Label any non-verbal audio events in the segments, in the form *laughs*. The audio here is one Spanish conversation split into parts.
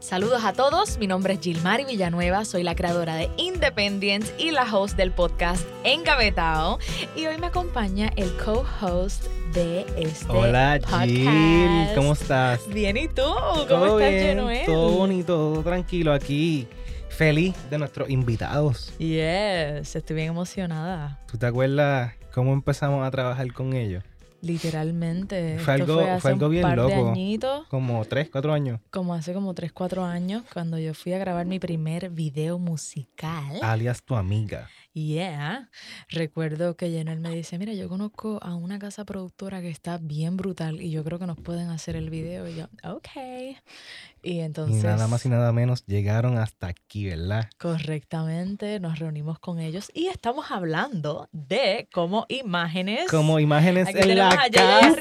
Saludos a todos, mi nombre es Gilmari Villanueva, soy la creadora de Independent y la host del podcast Engavetao. Y hoy me acompaña el co-host de este Hola podcast. Gil, ¿cómo estás? Bien, ¿y tú? ¿Cómo Todo estás, bien, Genoel? todo bonito, todo tranquilo aquí. Feliz de nuestros invitados. Yes, estoy bien emocionada. ¿Tú te acuerdas cómo empezamos a trabajar con ellos? Literalmente. Fue algo- hace fue algo un bien par de loco. añitos, Como tres, cuatro años. como hace como 3, 4 años, cuando yo fui a grabar mi primer video musical. Alias tu amiga. Yeah. Recuerdo que Jenel me dice, mira, yo conozco a una casa productora que está bien brutal y yo creo que nos pueden hacer el video. Y yo, ok. Y entonces, Y nada más y nada menos llegaron hasta aquí, ¿verdad? correctamente, nos reunimos con ellos y estamos hablando de cómo imágenes... Como imágenes Aquí en tenemos la a casa.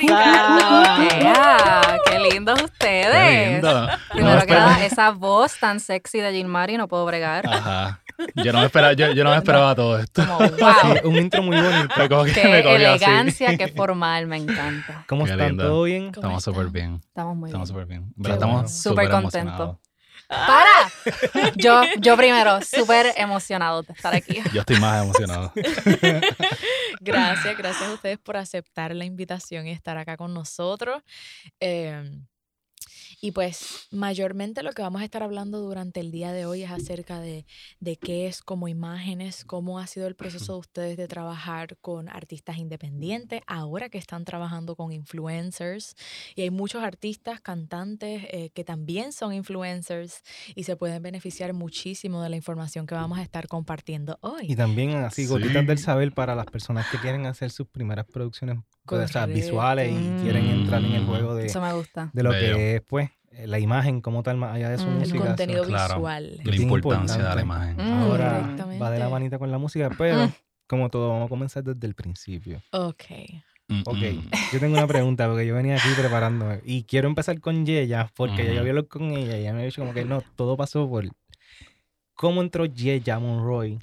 ¡Qué lindos ustedes! Qué lindo. Primero No, que nada, esa voz tan sexy de Gilmari no puedo bregar. Ajá. Yo no me esperaba, yo, yo no me esperaba todo esto. Como, *laughs* wow, Sí, un intro muy bonito. Como que qué me cogió así. elegancia, qué formal, me encanta. ¿Cómo Qué están? lindo. ¿Todo bien? ¿Cómo Estamos súper bien. Estamos muy Estamos bien. súper bien. ¿Verdad? Estamos bueno. Súper súper contento. emocionados. *laughs* ¡Para! Yo, yo primero, súper emocionado de estar aquí. Yo estoy más emocionado. *laughs* Gracias, gracias a ustedes por aceptar la invitación y estar acá con nosotros. Eh, y pues mayormente lo que vamos a estar hablando durante el día de hoy es acerca de, de qué es como imágenes, cómo ha sido el proceso de ustedes de trabajar con artistas independientes, ahora que están trabajando con influencers. Y hay muchos artistas, cantantes eh, que también son influencers y se pueden beneficiar muchísimo de la información que vamos a estar compartiendo hoy. Y también así, Sí. gotitas del saber para las personas que quieren hacer sus primeras producciones o sea, Correcto. visuales y quieren entrar en el juego de, Eso me gusta. de lo Bello. que es, pues, eh, la imagen como tal, más allá de su Mm, el el música. contenido so- claro. visual. La importancia de la imagen. Mm. Ahora va de la manita con la música, pero Mm. como todo, vamos a comenzar desde el principio. Ok. Mm, Ok, mm. yo tengo una pregunta porque yo venía aquí preparándome y quiero empezar con Yeya porque ya yo había hablado con ella y ella me ha dicho como que no, todo pasó por cómo entró Yeya Monroy,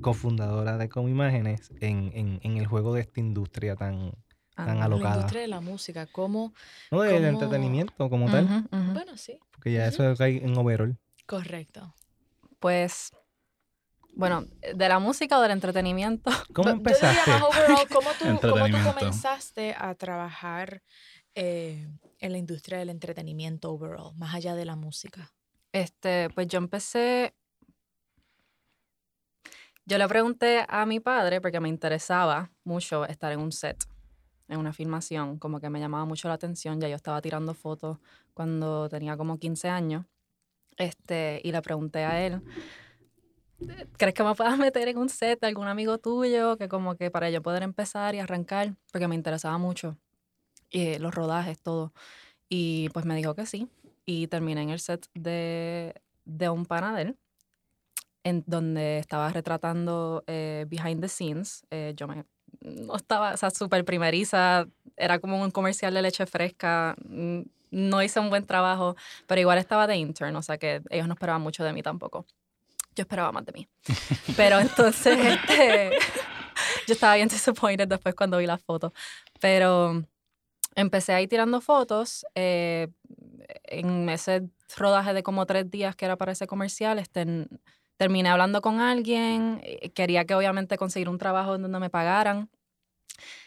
cofundadora de Como Imágenes, en, en, en el juego de esta industria tan, tan Ah, La alocada. industria de la música, ¿cómo? No del ¿Cómo? entretenimiento como tal. Bueno, sí, porque ya Ujú. eso cae en overall. correcto. Pues, bueno, ¿de la música o del entretenimiento? *laughs* ¿Cómo Bu- Yo diría empezaste? más overall, ¿cómo tú, cómo tú comenzaste a trabajar eh, en la industria del entretenimiento overall, más allá de la música? Este, pues yo empecé. Yo le pregunté a mi padre porque me interesaba mucho estar en un set, en una filmación, como que me llamaba mucho la atención. Ya yo estaba tirando fotos cuando tenía como 15 años. Este, y le pregunté a él, ¿crees que me puedas meter en un set de algún amigo tuyo? Que como que para yo poder empezar y arrancar, porque me interesaba mucho. Y los rodajes, todo. Y pues me dijo que sí y terminé en el set de, de un panadel en donde estaba retratando eh, behind the scenes. Eh, yo me no estaba, o sea, súper primeriza, era como un comercial de leche fresca, mm, no hice un buen trabajo, pero igual estaba de intern, o sea que ellos no esperaban mucho de mí tampoco. Yo esperaba más de mí. *laughs* Pero entonces, este, *laughs* yo estaba bien disappointed después cuando vi las fotos. Pero empecé ahí tirando fotos. eh, en ese rodaje de como tres días que era para ese comercial, este, terminé hablando con alguien. eh, Quería que obviamente conseguir un trabajo en donde me pagaran,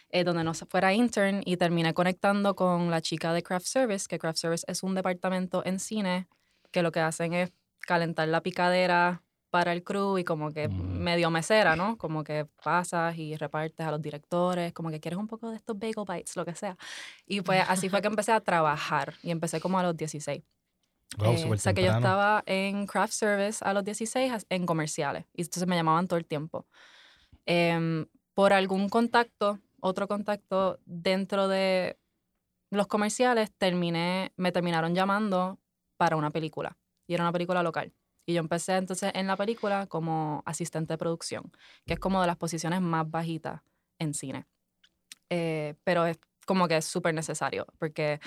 eh, donde no se fuera intern, y terminé conectando con la chica de Craft Service, que Craft Service es un departamento en cine que lo que hacen es calentar la picadera para el crew y como que medio mesera, ¿no? Como que pasas y repartes a los directores, como que quieres un poco de estos bagel bites, lo que sea. Y pues así fue que empecé a trabajar y empecé como a los 16. Wow, Eh, o sea que yo estaba en craft service a los 16 as- en comerciales y entonces me llamaban todo el tiempo. Em, por algún contacto, otro contacto dentro de los comerciales, terminé, me terminaron llamando para una película y era una película local. Y yo empecé entonces en la película como asistente de producción, que es como de las posiciones más bajitas en cine. Eh, pero es como que es súper necesario, porque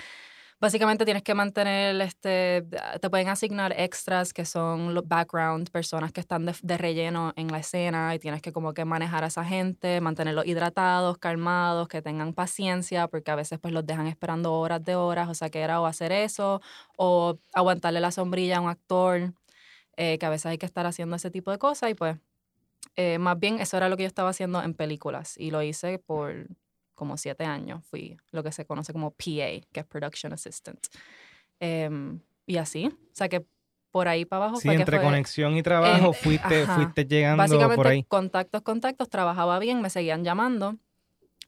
Básicamente tienes que mantener, este, te pueden asignar extras que son los background, personas que están de, relleno en la escena y tienes que como que manejar a esa gente, mantenerlos hidratados, calmados, que tengan paciencia, porque a veces pues los dejan esperando horas de horas, o sea que era o hacer eso o aguantarle la sombrilla a un actor, eh, que a veces hay que estar haciendo ese tipo de cosas y pues eh, más bien eso era lo que yo estaba haciendo en películas y lo hice por como siete años. Fui lo que se conoce como PA, que es Production Assistant. Em, y así, o sea que por ahí para abajo Sí, entre fue- conexión y trabajo eh, fuiste, ajá. fuiste llegando Básicamente, por ahí. contactos, contactos, trabajaba bien, me seguían llamando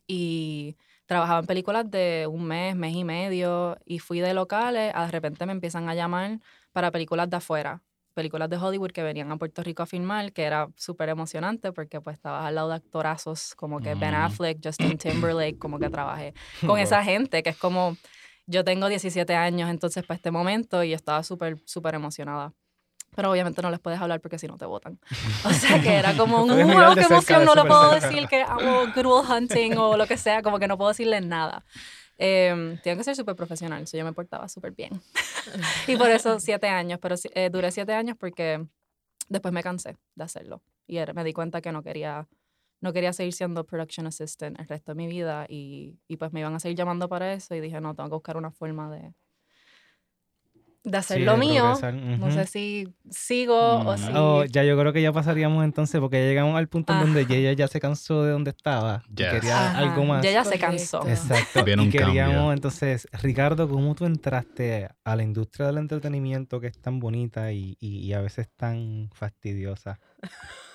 y trabajaba en películas de un mes, mes y medio y fui de locales, a de repente me empiezan a llamar para películas de afuera, películas de Hollywood que venían a Puerto Rico a filmar, que era súper emocionante porque pues estabas al lado de actorazos como que Ben Mm. Affleck, Justin Timberlake, como que trabajé *laughs* con esa gente que es como, yo tengo 17 años entonces para este momento y estaba súper, súper emocionada. Pero obviamente no les puedes hablar porque si no te votan. *laughs* O sea que era como *laughs* un wow, qué emoción, no le puedo decir que hago Good Will Hunting o lo que sea, como que no puedo decirles nada. Eh, tengo que ser súper profesional, yo me portaba súper bien. *laughs* y por eso siete años, pero eh, duré siete años porque después me cansé de hacerlo. Y me di cuenta que no quería, no quería seguir siendo production assistant el resto de mi vida y, y pues me iban a seguir llamando para eso y dije, no, tengo que buscar una forma de, de hacer Sí, lo de mío. No sé si sigo o Mm. si... Oh, ya yo creo que ya pasaríamos entonces, porque ya llegamos al punto en donde Ajá. ella ya se cansó de donde estaba. y Yes. quería Ajá, algo más. Ya ella se cansó. Exacto. Viene y un queríamos cambio. entonces, Ricardo, ¿cómo tú entraste a la industria del entretenimiento que es tan bonita y, y- y a veces tan fastidiosa?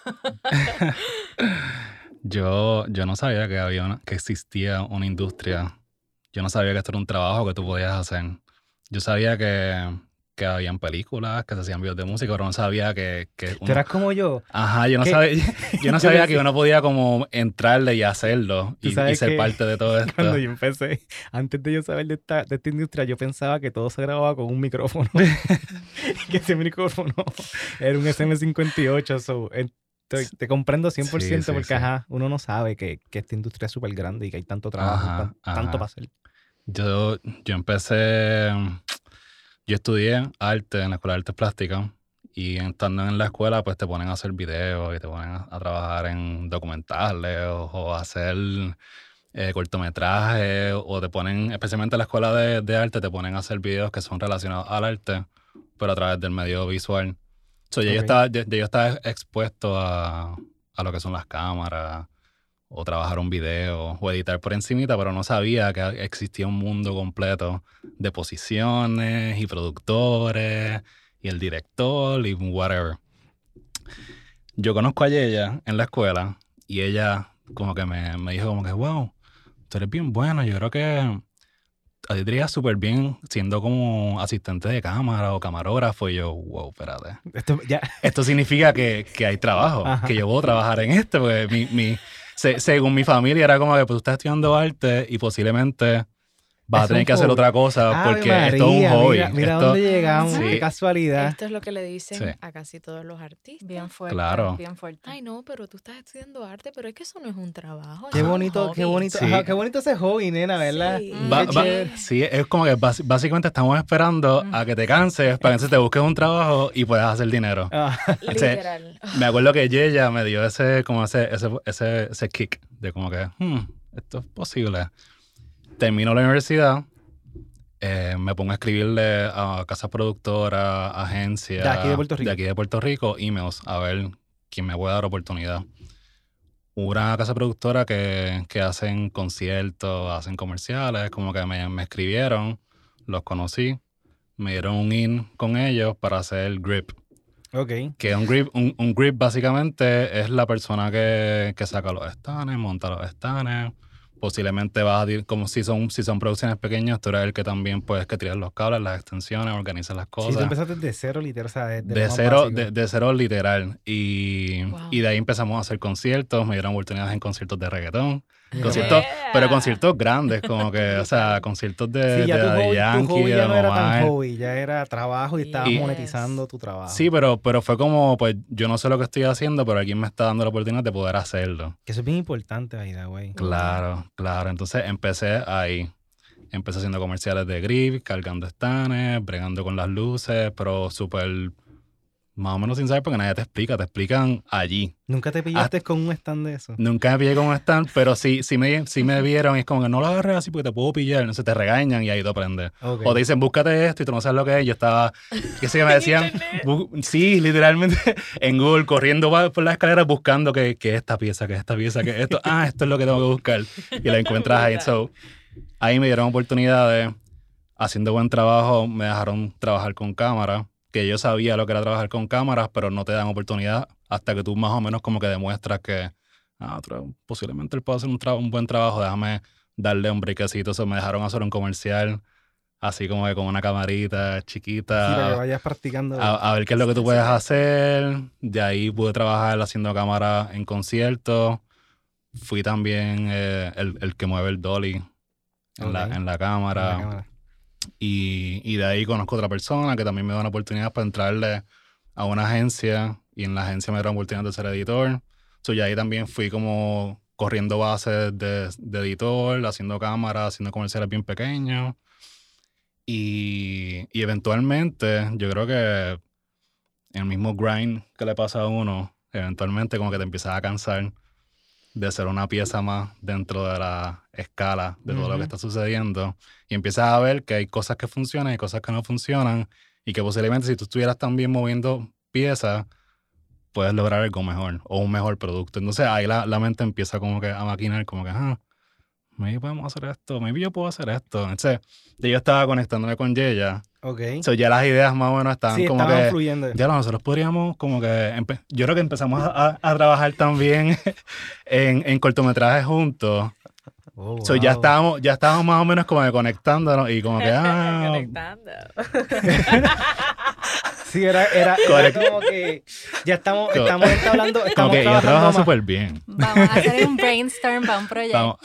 *laughs* Yo, yo no sabía que había una- que existía una industria. Yo no sabía que esto era un trabajo que tú podías hacer. Yo sabía que, que habían películas, que se hacían videos de música, pero no sabía que, que Tú eras como yo. Ajá, yo no ¿Qué? sabía, *laughs* yo no *laughs* sabía que uno podía como entrarle y hacerlo y, ser parte de todo *laughs* esto. Cuando yo empecé, antes de yo saber de esta, de esta industria, yo pensaba que todo se grababa con un micrófono. que ese micrófono era un SM58. So, estoy- te comprendo 100% Sí, sí, porque, sí. ajá, uno no sabe que, que esta industria es súper grande y que hay tanto trabajo, Ajá, tan- tanto para hacer. Yo, yo empecé, yo estudié arte en la Escuela de Artes Plásticas y estando en la escuela pues te ponen a hacer videos y te ponen a, a trabajar en documentales o, hacer eh, cortometrajes o te ponen, especialmente en la Escuela de, de Arte, te ponen a hacer videos que son relacionados al arte pero a través del medio visual. So, ya, yo estaba, ya, ya yo estaba expuesto a, a lo que son las cámaras o trabajar un video o editar por encimita, pero no sabía que existía un mundo completo de posiciones y productores y el director y whatever. Yo conozco a ella en la escuela y ella como que me, me dijo como que, wow, tú eres bien bueno, yo creo que a ti te iría súper bien siendo como asistente de cámara o camarógrafo. Y yo, wow, espérate. Esto, ya, Esto significa que, que hay trabajo, *laughs* Ajá. que yo puedo trabajar en esto, porque mi, mi, se- según mi familia era como que pues, tú estás estudiando arte y posiblemente vas a tener que hacer otra cosa Ave porque esto es un María, hobby. Mira, mira Esto- dónde llegamos, Sí. qué casualidad. Esto es lo que le dicen Sí. a casi todos los artistas. Bien fuerte. Claro. Bien fuerte. Ay, no, pero tú estás estudiando arte, pero es que eso no es un trabajo. Qué bonito, qué bonito, Sí. ajá, qué bonito ese hobby, nena, ¿verdad? Sí. Va- Qué va- chévere. sí, es como que básicamente estamos esperando a que te canses para que te busques un trabajo y puedas hacer dinero. Ah, *laughs* Literal. Me acuerdo que Yeya me dio ese, como ese, ese, ese, ese kick de como que, "Hmm, esto es posible. Termino la universidad, eh, me pongo a escribirle a casas productoras, agencias. De aquí de Puerto Rico. De aquí de Puerto Rico, emails, a ver quién me puede dar oportunidad. Una casa productora que, que hacen conciertos, hacen comerciales, como que me, me escribieron, los conocí, me dieron un in con ellos para hacer grip. ok. Que un grip, un, un grip básicamente es la persona que, que saca los estanes, monta los estanes. Posiblemente vas a dir- como si son, si son producciones pequeñas, tú eres el que también puedes que tiras los cables, las extensiones, organizas las Sí, cosas. tú empezaste de cero, literal, o sea, de, de de, cero, de, de cero literal. Y, Wow. y de ahí empezamos a hacer conciertos, me dieron oportunidades en conciertos de reggaetón. Conciertos- Yeah. Pero conciertos grandes, como que, o sea, conciertos de, Sí, ya de tu tu Yankee, hobby de ya no era tan hobby, ya era trabajo y estabas Yes. monetizando tu trabajo. Sí, pero, pero fue como, pues yo no sé lo que estoy haciendo, pero alguien me está dando la oportunidad de poder hacerlo. Que eso es bien importante, Aida, güey. Claro, claro. Entonces empecé ahí. Empecé haciendo comerciales de grip, cargando estanes, bregando con las luces, pero súper más o menos sin saber porque nadie te explica, te explican allí. ¿Nunca te pillaste con un stand de eso? Nunca me pillé con un stand, *laughs* pero sí, sí, me, sí me vieron y es como que no lo agarres así porque te puedo pillar, no sé, te regañan y ahí tú aprendes. Ok. O te dicen, búscate esto y tú no sabes lo que es. Yo estaba, qué sé, me *laughs* decían, sí, literalmente *laughs* en Google, corriendo por las escaleras buscando que, que esta pieza, que esta pieza, que esto, ah, esto es lo que tengo que buscar. Y la encuentras ahí. So, ahí me dieron oportunidades, haciendo buen trabajo, me dejaron trabajar con cámara, que yo sabía lo que era trabajar con cámaras, pero no te dan oportunidad hasta que tú más o menos como que demuestras que, ah, posiblemente él puede hacer un, un buen trabajo, déjame darle un brequecito. So, me dejaron hacer un comercial, así como que con una camarita Sí, chiquita. para que vayas practicando. A, a ver qué es lo que tú puedes hacer. De ahí pude trabajar haciendo cámara en conciertos. Fui también eh, el, el que mueve el dolly en, la, Ok. en la en cámara. la cámara. Y, y de ahí conozco otra persona que también me da una oportunidad para entrarle a una agencia. Y en la agencia me dieron oportunidad de ser editor. So, y ahí también fui como corriendo bases de, de editor, haciendo cámara, haciendo comerciales bien pequeños. Y, y eventualmente, yo creo que el mismo grind que le pasa a uno, eventualmente como que te empiezas a cansar de ser una pieza más dentro de la escala de todo lo que está sucediendo. Y empiezas a ver que hay cosas que funcionan y cosas que no funcionan. Y que posiblemente si tú estuvieras también moviendo piezas, puedes lograr algo mejor o un mejor producto. Entonces ahí la, la mente empieza como que a maquinar, como que, ah, maybe podemos hacer esto, maybe yo puedo hacer esto. Entonces, yo estaba conectándome con Yeya. Ok. So, ya las ideas más o menos estaban sí, como estaban que... fluyendo. Ya nosotros podríamos como que... Yo creo que empezamos a, a- a trabajar también *laughs* en, en cortometrajes juntos. Oh, So, ya, estábamos, ya estábamos más o menos como que conectándonos y como que... *laughs* Ah, Conectando. *laughs* Sí, era, era, como que ya estamos, estamos hablando, como estamos trabajando súper bien. Vamos a hacer un brainstorm para un proyecto.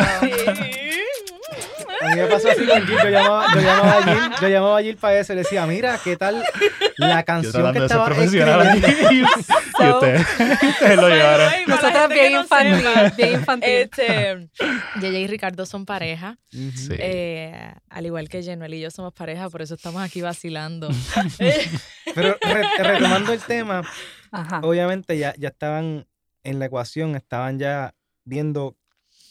A mí me pasó así con Jill, yo llamaba, yo llamaba a Jill, yo llamaba a Jill para eso y le decía, mira, ¿qué tal la canción que de estaba profesional escribiendo? *laughs* y, y ustedes, lo llevaron. Nosotras bien no infantil, sepa, bien infantil. Este, Yeye y Ricardo son pareja. Sí. eh, al igual que Jenuel y yo somos pareja, por eso estamos aquí vacilando. *laughs* Pero re- retomando el tema, Ajá. obviamente ya, ya estaban en la ecuación, estaban ya viendo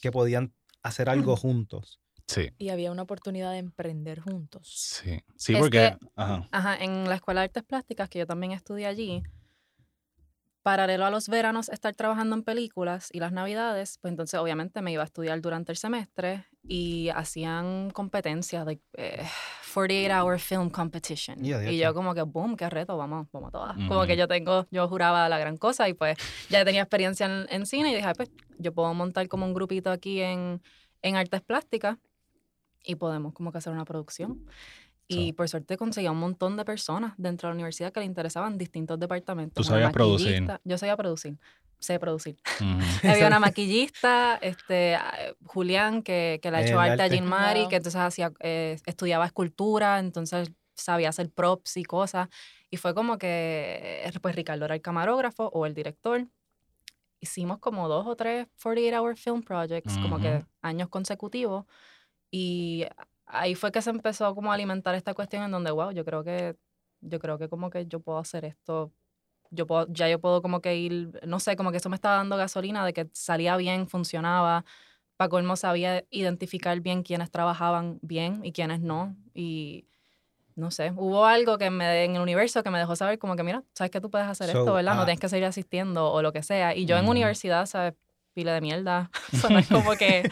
que podían hacer algo juntos. Sí, y había una oportunidad de emprender juntos. sí. Sí, Es porque... que- Ajá. Ajá, en la Escuela de Artes Plásticas, que yo también estudié allí, paralelo a los veranos estar trabajando en películas y las navidades, pues entonces obviamente me iba a estudiar durante el semestre y hacían competencias, like, eh, 48 hour film competition. De y yo como que, boom, qué reto, vamos, vamos a todas. Como Ujú. que yo tengo, yo juraba la gran cosa y pues ya tenía experiencia en, en cine y dije, "Ay, pues yo puedo montar como un grupito aquí en, en artes plásticas y podemos como que hacer una producción. Y So. por suerte conseguí a un montón de personas dentro de la universidad que le interesaban distintos departamentos. ¿Tú sabías producir? Yo sabía producir, sé producir. Ujú. *laughs* Había una maquillista, este, ah, Julián, que, que le ha hecho arte a. Jean Mari, que entonces hacía, eh, estudiaba escultura, entonces sabía hacer props y cosas. Y fue como que, eh, pues Ricardo era el camarógrafo o el director. Hicimos como dos o tres 48 Hour Film Projects, como que años consecutivos. Y ahí fue que se empezó como a alimentar esta cuestión en donde, wow, yo creo que, yo creo que como que yo puedo hacer esto yo puedo, ya yo puedo como que ir, no sé, como que eso me estaba dando gasolina de que salía bien, funcionaba. Paco Olmo sabía identificar bien quiénes trabajaban bien y quiénes no. Y no sé, hubo algo que me, en el universo que me dejó saber como que, mira, sabes que tú puedes hacer So, esto, ¿verdad? No ah. tienes que seguir asistiendo o lo que sea. Y yo en universidad, ¿sabes? Pile de mierda. *laughs* *laughs* No es como que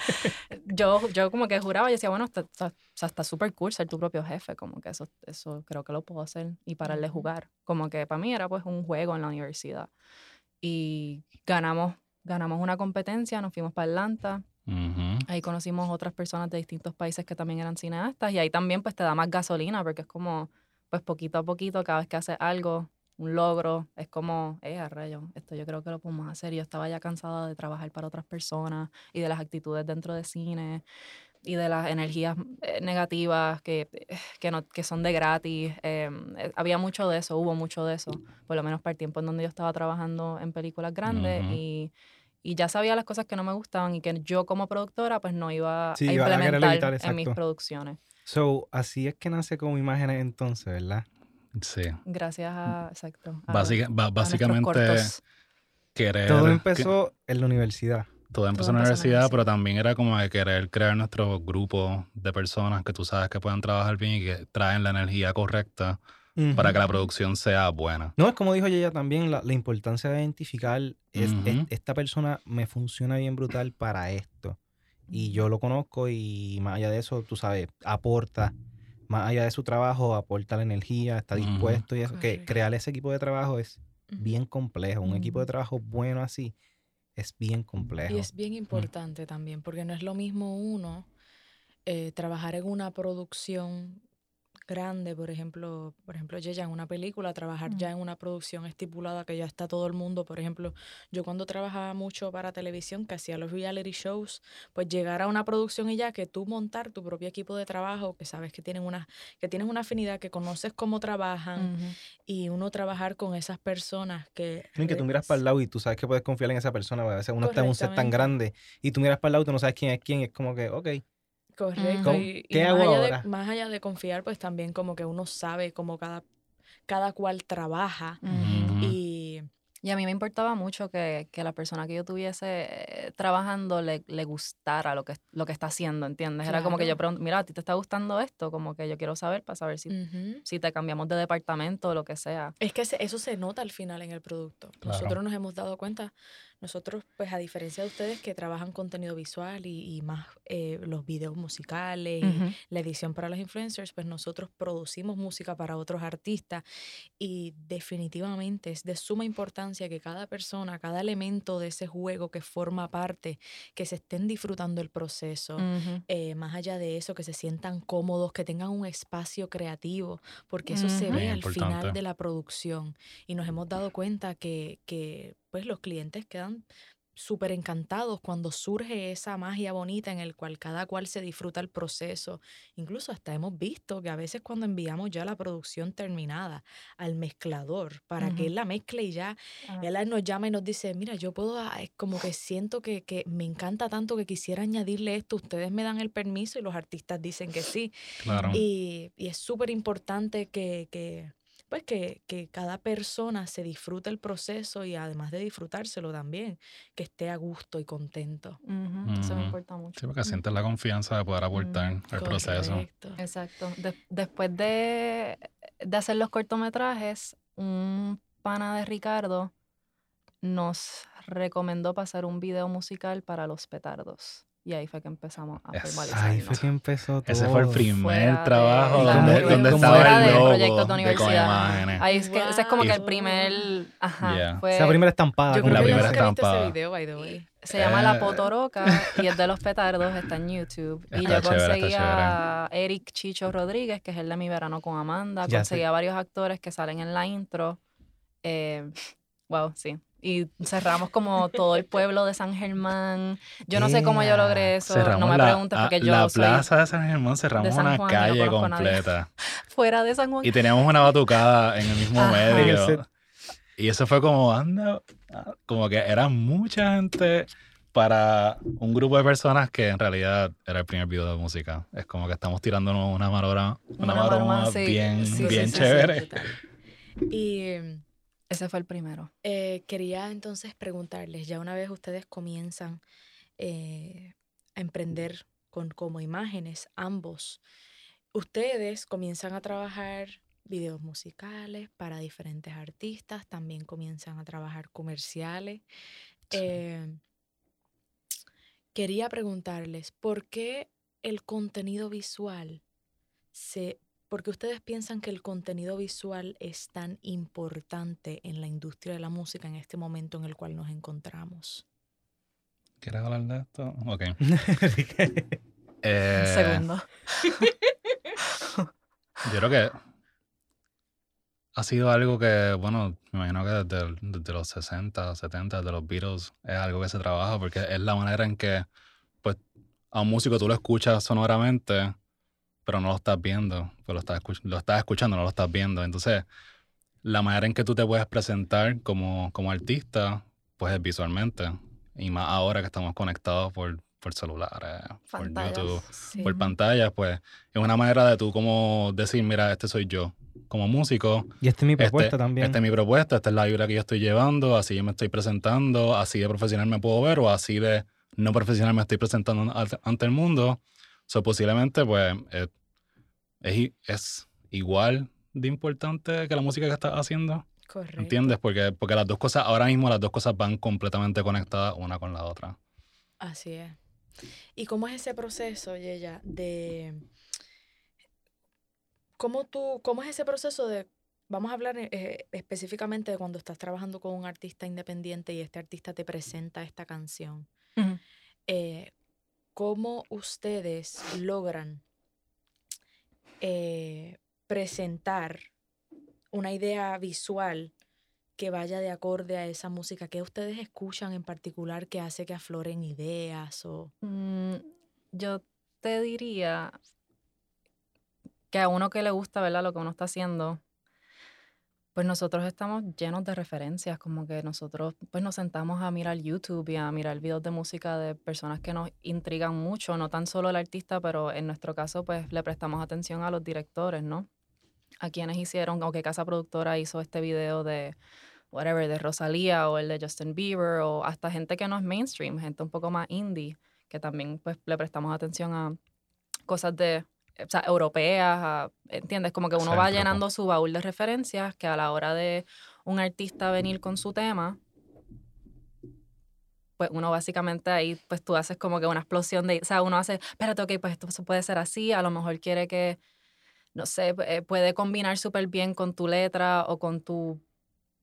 yo, yo como que juraba y decía, bueno, está, está, o sea, está súper cool ser tu propio jefe, como que eso, eso creo que lo puedo hacer y parar de jugar. Como que para mí era pues un juego en la universidad. Y ganamos, ganamos una competencia, nos fuimos para Atlanta, ahí conocimos otras personas de distintos países que también eran cineastas y ahí también pues te da más gasolina porque es como pues poquito a poquito cada vez que haces algo, un logro, es como, eh, a rayo, esto yo creo que lo podemos hacer. Yo estaba ya cansada de trabajar para otras personas y de las actitudes dentro de cine y de las energías eh, negativas que, *sighs* que, no, que son de gratis. eh, eh, había mucho de eso, hubo mucho de eso, por lo menos para el tiempo en donde yo estaba trabajando en películas grandes Ujú. y, Y ya sabía las cosas que no me gustaban y que yo como productora pues no iba Sí, a iba a implementar evitar, en mis producciones. So, así es que nace como imágenes entonces, ¿verdad? Sí. Gracias a, exacto, a- Básica- ba- a nuestros básicamente querer... Todo que- empezó en la universidad. todo empezó todo en la en universidad, pero también era como de querer crear nuestro grupo de personas que tú sabes que pueden trabajar bien y que traen la energía correcta para que la producción sea buena. No, es como dijo ella también, la, la importancia de identificar, es, es- esta persona me funciona bien brutal para esto. Y yo lo conozco y más allá de eso, tú sabes, aporta, más allá de su trabajo, aporta la energía, está dispuesto y eso, que crear ese equipo de trabajo es bien complejo. Un equipo de trabajo bueno así es bien complejo. Y es bien importante también, porque no es lo mismo uno eh, trabajar en una producción grande, por ejemplo, por ejemplo, ya en una película, trabajar ya en una producción estipulada que ya está todo el mundo. Por ejemplo, yo cuando trabajaba mucho para televisión, que hacía los reality shows, pues llegar a una producción y ya que tú montar tu propio equipo de trabajo, que sabes que tienen una, que tienes una afinidad, que conoces cómo trabajan y uno trabajar con esas personas que... Y que tú miras para el lado y tú sabes que puedes confiar en esa persona. A veces uno está en un set tan grande y tú miras para el lado y tú no sabes quién es quién. Es como que, ok, Correcto. Y, y ¿Qué más, hago allá ahora? De, más allá de confiar, pues también como que uno sabe cómo cada, cada cual trabaja. Ujú. Y Y a mí me importaba mucho que, que la persona que yo tuviese eh, trabajando le, le gustara lo que, lo que está haciendo, ¿entiendes? Era como que yo pregunto, mira, ¿a ti te está gustando esto? Como que yo quiero saber para saber si, si te cambiamos de departamento o lo que sea. es que se- eso se nota al final en el producto. Claro. Nosotros nos hemos dado cuenta, nosotros, pues a diferencia de ustedes que trabajan contenido visual y, y más eh, los videos musicales y la edición para los influencers, pues nosotros producimos música para otros artistas y definitivamente es de suma importancia que cada persona, cada elemento de ese juego que forma parte, que se estén disfrutando el proceso. Eh, más allá de eso, que se sientan cómodos, que tengan un espacio creativo, porque eso se ve al final de la producción. Y nos hemos dado cuenta que, que pues los clientes quedan súper encantados cuando surge esa magia bonita en el cual cada cual se disfruta el proceso. Incluso hasta hemos visto que a veces cuando enviamos ya la producción terminada al mezclador para que él la mezcle y ya Ah. él nos llama y nos dice, mira, yo puedo, ah, es como que siento que, que me encanta tanto que quisiera añadirle esto, ustedes me dan el permiso y los artistas dicen que sí. Claro. Y, y es súper importante que, que, pues que, que cada persona se disfrute el proceso y además de disfrutárselo también, que esté a gusto y contento. Eso me importa mucho. Sí, porque sientes la confianza de poder aportar al proceso. Correcto. Exacto. De- después de, de hacer los cortometrajes, un pana de Ricardo nos recomendó pasar un video musical para los petardos. Y ahí fue que empezamos a formalizar. Ahí fue que empezó todo. Ese fue el primer Fuera de trabajo la- donde, ¿cómo- donde cómo estaba fuera el logo proyecto de de universidad. Coimágenes. Ahí es que ese es como que el Wow. primer. Ajá. Yeah. Fue, Esa primera estampada. Yo como creo la que primera visto ese estampada. video, by the way. Se llama La Eh. Potoroca y es de los petardos, está en YouTube. Y Está yo chévere, conseguí a Eric Chicho Rodríguez, que es el de Mi Verano con Amanda. Ya conseguí sé. a varios actores que salen en la intro. Eh, *laughs* wow, sí. Y cerramos como todo el pueblo de San Germán. Yo no sé cómo yo logré eso. Cerramos no me la, preguntes a- porque yo la soy plaza de San Germán, cerramos San una Juan y no calle completa. *laughs* fuera de San Juan. Y teníamos una batucada en el mismo Ajá. medio. Y eso fue como, anda, como que era mucha gente para un grupo de personas que en realidad era el primer video de música. Es como que estamos tirándonos una maroma, una Una maroma, maroma sí, bien, sí, bien sí, sí, sí, chévere. Y Ese fue el primero. Eh, quería entonces preguntarles, ya una vez ustedes comienzan eh, a emprender con como imágenes, ambos, ustedes comienzan a trabajar videos musicales para diferentes artistas, también comienzan a trabajar comerciales. Sí. Eh, quería preguntarles, ¿por qué el contenido visual se... ¿Por qué ustedes piensan que el contenido visual es tan importante en la industria de la música en este momento en el cual nos encontramos? ¿Quieres hablar de esto? Ok. *laughs* Eh, Segundo. *laughs* Yo creo que ha sido algo que, bueno, me imagino que desde, desde los 60, 70, de los Beatles, es algo que se trabaja porque es la manera en que, pues, a un músico tú lo escuchas sonoramente, pero no lo estás viendo, pues lo estás, escuch- lo estás escuchando, no lo estás viendo. Entonces, la manera en que tú te puedes presentar como, como artista, pues es visualmente. Y más ahora que estamos conectados por, por celulares, por. YouTube, Sí. por pantallas, pues es una manera de tú como decir, mira, este soy yo. Como músico, Y esta es mi propuesta este, también. esta es mi propuesta, esta es la vibra que yo estoy llevando, así yo me estoy presentando, así de profesional me puedo ver o así de no profesional me estoy presentando an- ante el mundo. So, posiblemente, pues, eh, es, es igual de importante que la música que estás haciendo, Correcto. ¿entiendes? Porque, porque las dos cosas, ahora mismo las dos cosas van completamente conectadas una con la otra. Así es. ¿Y cómo es ese proceso, Yeya, de cómo tú, cómo es ese proceso de, vamos a hablar eh, específicamente de cuando estás trabajando con un artista independiente y este artista te presenta esta canción? Ujú. eh, ¿Cómo ustedes logran eh, presentar una idea visual que vaya de acorde a esa música? ¿Qué ustedes escuchan en particular que hace que afloren ideas? O... Mm, yo te diría que a uno que le gusta, ¿verdad? Lo que uno está haciendo, pues nosotros estamos llenos de referencias, como que nosotros pues nos sentamos a mirar YouTube y a mirar videos de música de personas que nos intrigan mucho, no tan solo el artista, pero en nuestro caso pues le prestamos atención a los directores, ¿no? A quienes hicieron, o qué casa productora hizo este video de whatever, de Rosalía o el de Justin Bieber o hasta gente que no es mainstream, gente un poco más indie, que también pues le prestamos atención a cosas de, o sea, europeas, a- ¿entiendes? Como que uno va llenando su baúl de referencias que a la hora de un artista venir con su tema, pues uno básicamente ahí, pues tú haces como que una explosión de, o sea, uno hace, espérate, ok, pues esto puede ser así, a lo mejor quiere que, no sé, eh, puede combinar súper bien con tu letra o con tu,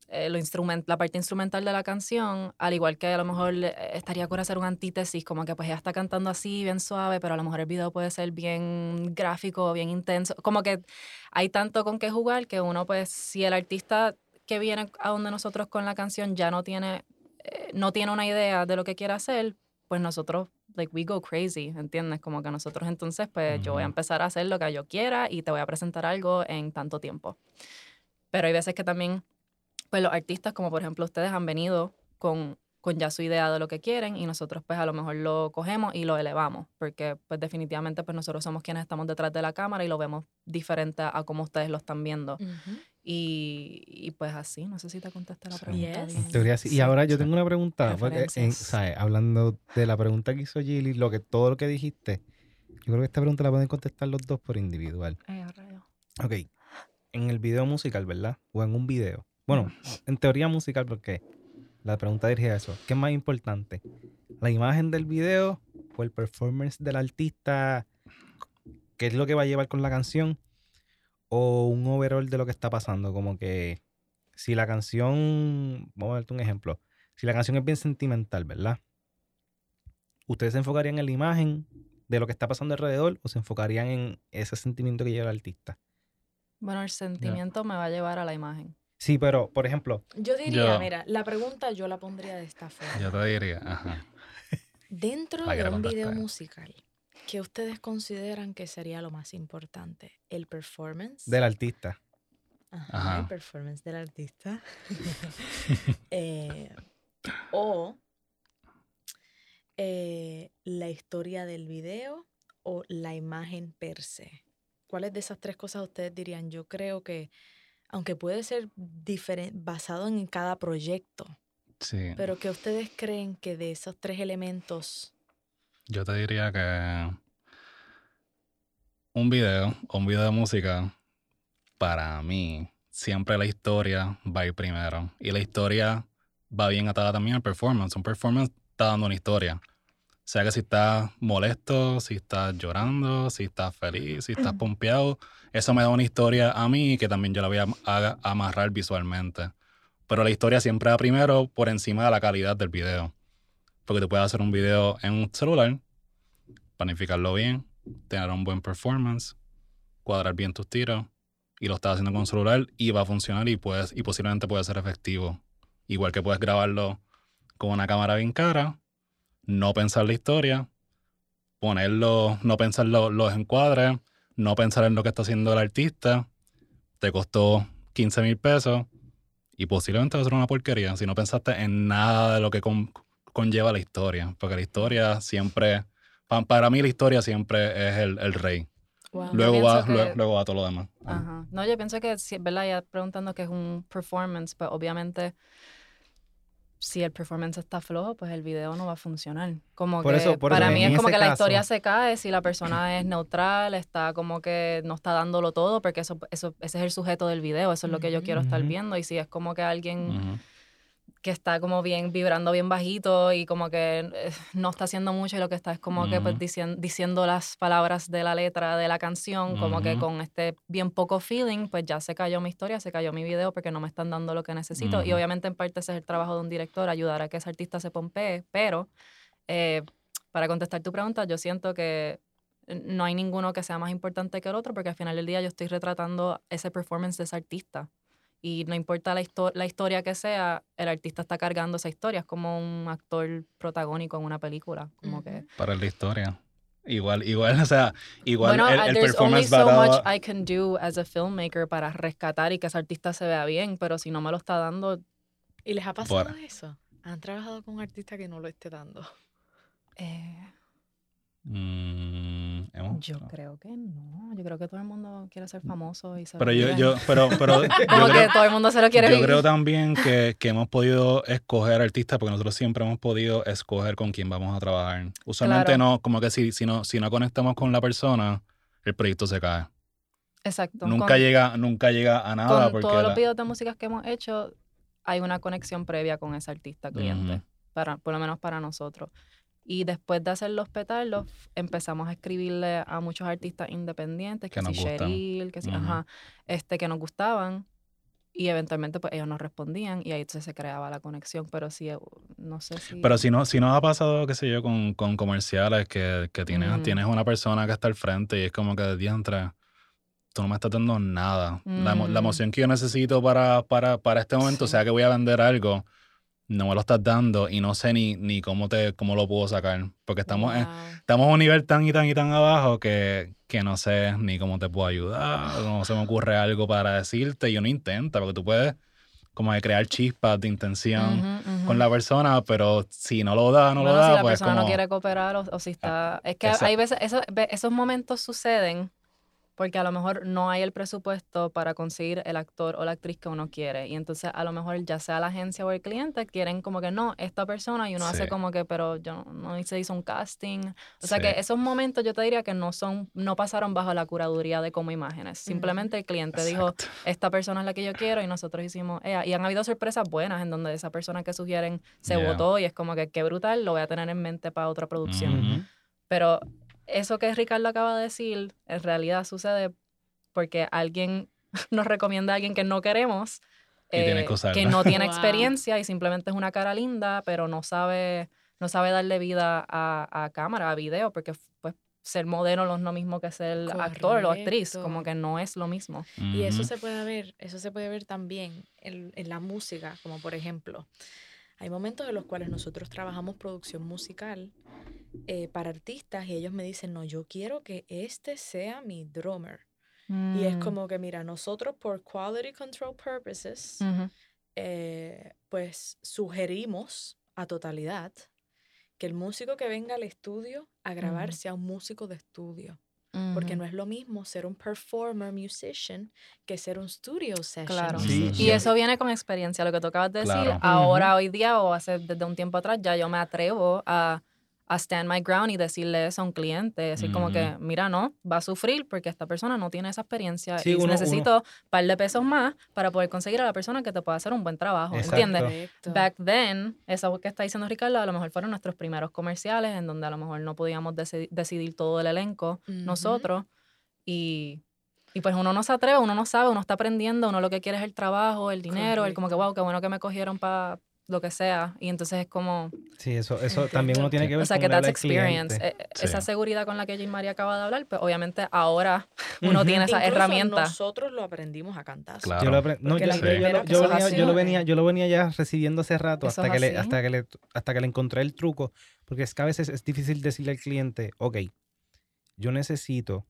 eh, lo instrument, la parte instrumental de la canción, al igual que a lo mejor eh, estaría cool hacer un antítesis, como que pues ella está cantando así, bien suave, pero a lo mejor el video puede ser bien gráfico, bien intenso, como que hay tanto con qué jugar que uno pues, si el artista que viene a donde nosotros con la canción ya no tiene, eh, no tiene una idea de lo que quiere hacer, pues nosotros, like, we go crazy, ¿entiendes? Como que nosotros entonces, pues yo voy a empezar a hacer lo que yo quiera y te voy a presentar algo en tanto tiempo. Pero hay veces que también, pues los artistas, como por ejemplo ustedes, han venido con, con ya su idea de lo que quieren y nosotros pues a lo mejor lo cogemos y lo elevamos, porque pues definitivamente pues nosotros somos quienes estamos detrás de la cámara y lo vemos diferente a, a como ustedes lo están viendo. Y, y pues así, no sé si te contesté la Sí. pregunta. Bien. Sí. Y ahora yo tengo una pregunta. porque, en-. ¿sabes? Hablando de la pregunta que hizo Gilly, lo que, todo lo que dijiste, yo creo que esta pregunta la pueden contestar los dos por individual. Ay. Ok. En el video musical, ¿verdad? O en un video. Bueno, en teoría musical, porque la pregunta dirigida a eso. ¿Qué es más importante? ¿La imagen del video o el performance del artista? ¿Qué es lo que va a llevar con la canción? ¿O un overall de lo que está pasando? Como que si la canción, vamos a darte un ejemplo. Si la canción es bien sentimental, ¿verdad? ¿Ustedes se enfocarían en la imagen de lo que está pasando alrededor o se enfocarían en ese sentimiento que lleva el artista? Bueno, el sentimiento me va a llevar a la imagen. Sí, pero, por ejemplo, Yo diría, Yo- mira, la pregunta yo la pondría de esta forma. Yo te diría, ajá. Dentro de un video musical, ¿qué ustedes consideran que sería lo más importante? ¿El performance? del artista. Ajá, Ajá. el performance del artista. *laughs* Eh, o eh, la historia del video o la imagen per se. ¿Cuáles de esas tres cosas ustedes dirían? Yo creo que, aunque puede ser diferente, basado en cada proyecto, Sí. pero que ustedes creen que de esos tres elementos Yo te diría que un video un video de música, para mí, siempre la historia va a ir primero. Y la historia va bien atada también al performance. Un performance está dando una historia. Sea que si estás molesto, si estás llorando, si estás feliz, si estás pompeado, eso me da una historia a mí que también yo la voy a, a- a amarrar visualmente. Pero la historia siempre va primero por encima de la calidad del video. Porque tú puedes hacer un video en un celular, planificarlo bien, tener un buen performance, cuadrar bien tus tiros, y lo estás haciendo con un celular y va a funcionar y, puedes, y posiblemente puede ser efectivo. Igual que puedes grabarlo con una cámara bien cara, no pensar la historia, ponerlo, no pensar lo- los encuadres, no pensar en lo que está haciendo el artista, te costó 15 mil pesos y posiblemente va a ser una porquería si no pensaste en nada de lo que con- conlleva la historia, porque la historia siempre, pa- para mí la historia siempre es el, el rey. Wow. Luego va, que- luego, luego va todo lo demás. Ajá. No, yo pienso que, ¿verdad? Ya preguntando que es un performance, pues obviamente si el performance está flojo, pues el video no va a funcionar. Como Por que eso- por para eso, mí en es como que la historia se cae si la persona es neutral, está como que no está dándolo todo, porque eso, eso, ese es el sujeto del video, eso es lo que yo quiero estar viendo. Y si es como que alguien. Que está como bien vibrando bien bajito y como que eh, no está haciendo mucho y lo que está es como que pues Ujú. diciendo, las palabras de la letra de la canción, como que con este bien poco feeling, pues ya se cayó mi historia, se cayó mi video porque no me están dando lo que necesito. Y Ujú. obviamente en parte ese es el trabajo de un director, ayudar a que ese artista se pompee, pero eh, para contestar tu pregunta, yo siento que no hay ninguno que sea más importante que el otro porque al final del día yo estoy retratando ese performance de ese artista. Y no importa la, histo- la historia que sea, el artista está cargando esa historia. Es como un actor protagónico en una película. Como que. Para la historia. Igual, igual, *laughs* o sea, igual bueno, el, uh, el there's only performance va so much I can do as a filmmaker para rescatar y que ese artista se vea bien, pero si no me lo está dando, ¿Y les ha pasado Por- eso? ¿Han trabajado con un artista que no lo esté dando? eh, Mm, yo creo que no. Yo creo que todo el mundo quiere ser famoso y se Pero yo, yo, pero, pero *laughs* yo Como que creo, todo el mundo se lo quiere yo vivir. creo también que, que hemos podido escoger artistas porque nosotros siempre hemos podido escoger con quién vamos a trabajar. Usualmente Claro. no, como que si, si no, si no conectamos con la persona, el proyecto se cae. Exacto. Nunca Con- llega, nunca llega a nada con porque todos la- los videos de música que hemos hecho, hay una conexión previa con ese artista cliente, para, por lo menos para nosotros. Y después de hacer los petardos, empezamos a escribirle a muchos artistas independientes, que, Que si. Cheryl, que si, Ujú. ajá, este, que nos gustaban. Y eventualmente pues ellos nos respondían y ahí entonces se creaba la conexión. Pero sí, eh, no sé si... Pero si no, si nos ha pasado, qué sé yo, con, con comerciales que, que tienes, Ujú. tienes una persona que está al frente y es como que de diantre, tú no me estás dando nada. La, la emoción que yo necesito para, para, para este momento, Sí. sea que voy a vender algo, no me lo estás dando y no sé ni, ni cómo, te, cómo lo puedo sacar. Porque estamos, en, estamos a un nivel tan y tan y tan abajo que, que no sé ni cómo te puedo ayudar, no se me ocurre algo para decirte y uno intenta, porque tú puedes como de crear chispas de intención con la persona, pero si no lo da, no bueno, lo da, si la pues persona como... no quiere cooperar o, o si está... es que exacto. hay veces, eso- esos momentos suceden porque a lo mejor no hay el presupuesto para conseguir el actor o la actriz que uno quiere. Y entonces a lo mejor ya sea la agencia o el cliente quieren como que no, esta persona y uno hace Sí. como que, pero yo no se hizo un casting. O sea Sí. que esos momentos yo te diría que no son, no pasaron bajo la curaduría de como imágenes. Simplemente el cliente dijo, Exacto. *laughs* esta persona es la que yo quiero y nosotros hicimos ella. Y han habido sorpresas buenas en donde esa persona que sugieren se Yeah. votó y es como que qué brutal, lo voy a tener en mente para otra producción. Ujú. Ujú. Pero eso que Ricardo acaba de decir, en realidad sucede porque alguien *laughs* nos recomienda a alguien que no queremos, eh, que que no tiene *laughs* Wow. experiencia y simplemente es una cara linda, pero no sabe, no sabe darle vida a, a cámara, a video, porque pues ser modelo no es lo mismo que ser actor o actriz, como que no es lo mismo. Y eso se puede ver, eso se puede ver también en, en la música, como por ejemplo, hay momentos en los cuales nosotros trabajamos producción musical eh, para artistas y ellos me dicen, no, yo quiero que este sea mi drummer. Y es Mm, como que, mira, nosotros por quality control purposes, eh, pues sugerimos a totalidad que el músico que venga al estudio a grabar sea un músico de estudio. Porque no es lo mismo ser un performer, musician, que ser un studio session. Claro. Sí. Y eso viene con experiencia, lo que tú acabas de decir. Ahora, hoy día, o hace desde un tiempo atrás, ya yo me atrevo a, a stand my ground y decirle eso a un cliente. Decir como que, Ujú. mira, no, va a sufrir porque esta persona no tiene esa experiencia Sí, y uno- necesito un par de pesos más para poder conseguir a la persona que te pueda hacer un buen trabajo. Exacto. ¿Entiendes? Correcto. Back then, eso que está diciendo Ricardo, a lo mejor fueron nuestros primeros comerciales en donde a lo mejor no podíamos deci- decidir todo el elenco Ujú. nosotros. Y, y pues uno no se atreve, uno no sabe, uno está aprendiendo, uno lo que quiere es el trabajo, el dinero, el como que, Correcto. wow, qué bueno que me cogieron para lo que sea. Y entonces es como, Sí, eso, eso también uno tiene que ver o sea, que that's experience. Eh, Sí. Esa seguridad con la que Jim María acaba de hablar, pues obviamente ahora *laughs* uno tiene esa Incluso herramienta. Nosotros lo aprendimos a cantar. Claro. Yo lo, no, yo, yo- yo venía, yo lo venía, es- yo lo venía ya recibiendo hace rato hasta que, le, hasta, que le, hasta que le encontré el truco. Porque es que a veces es difícil decirle al cliente, ok, yo necesito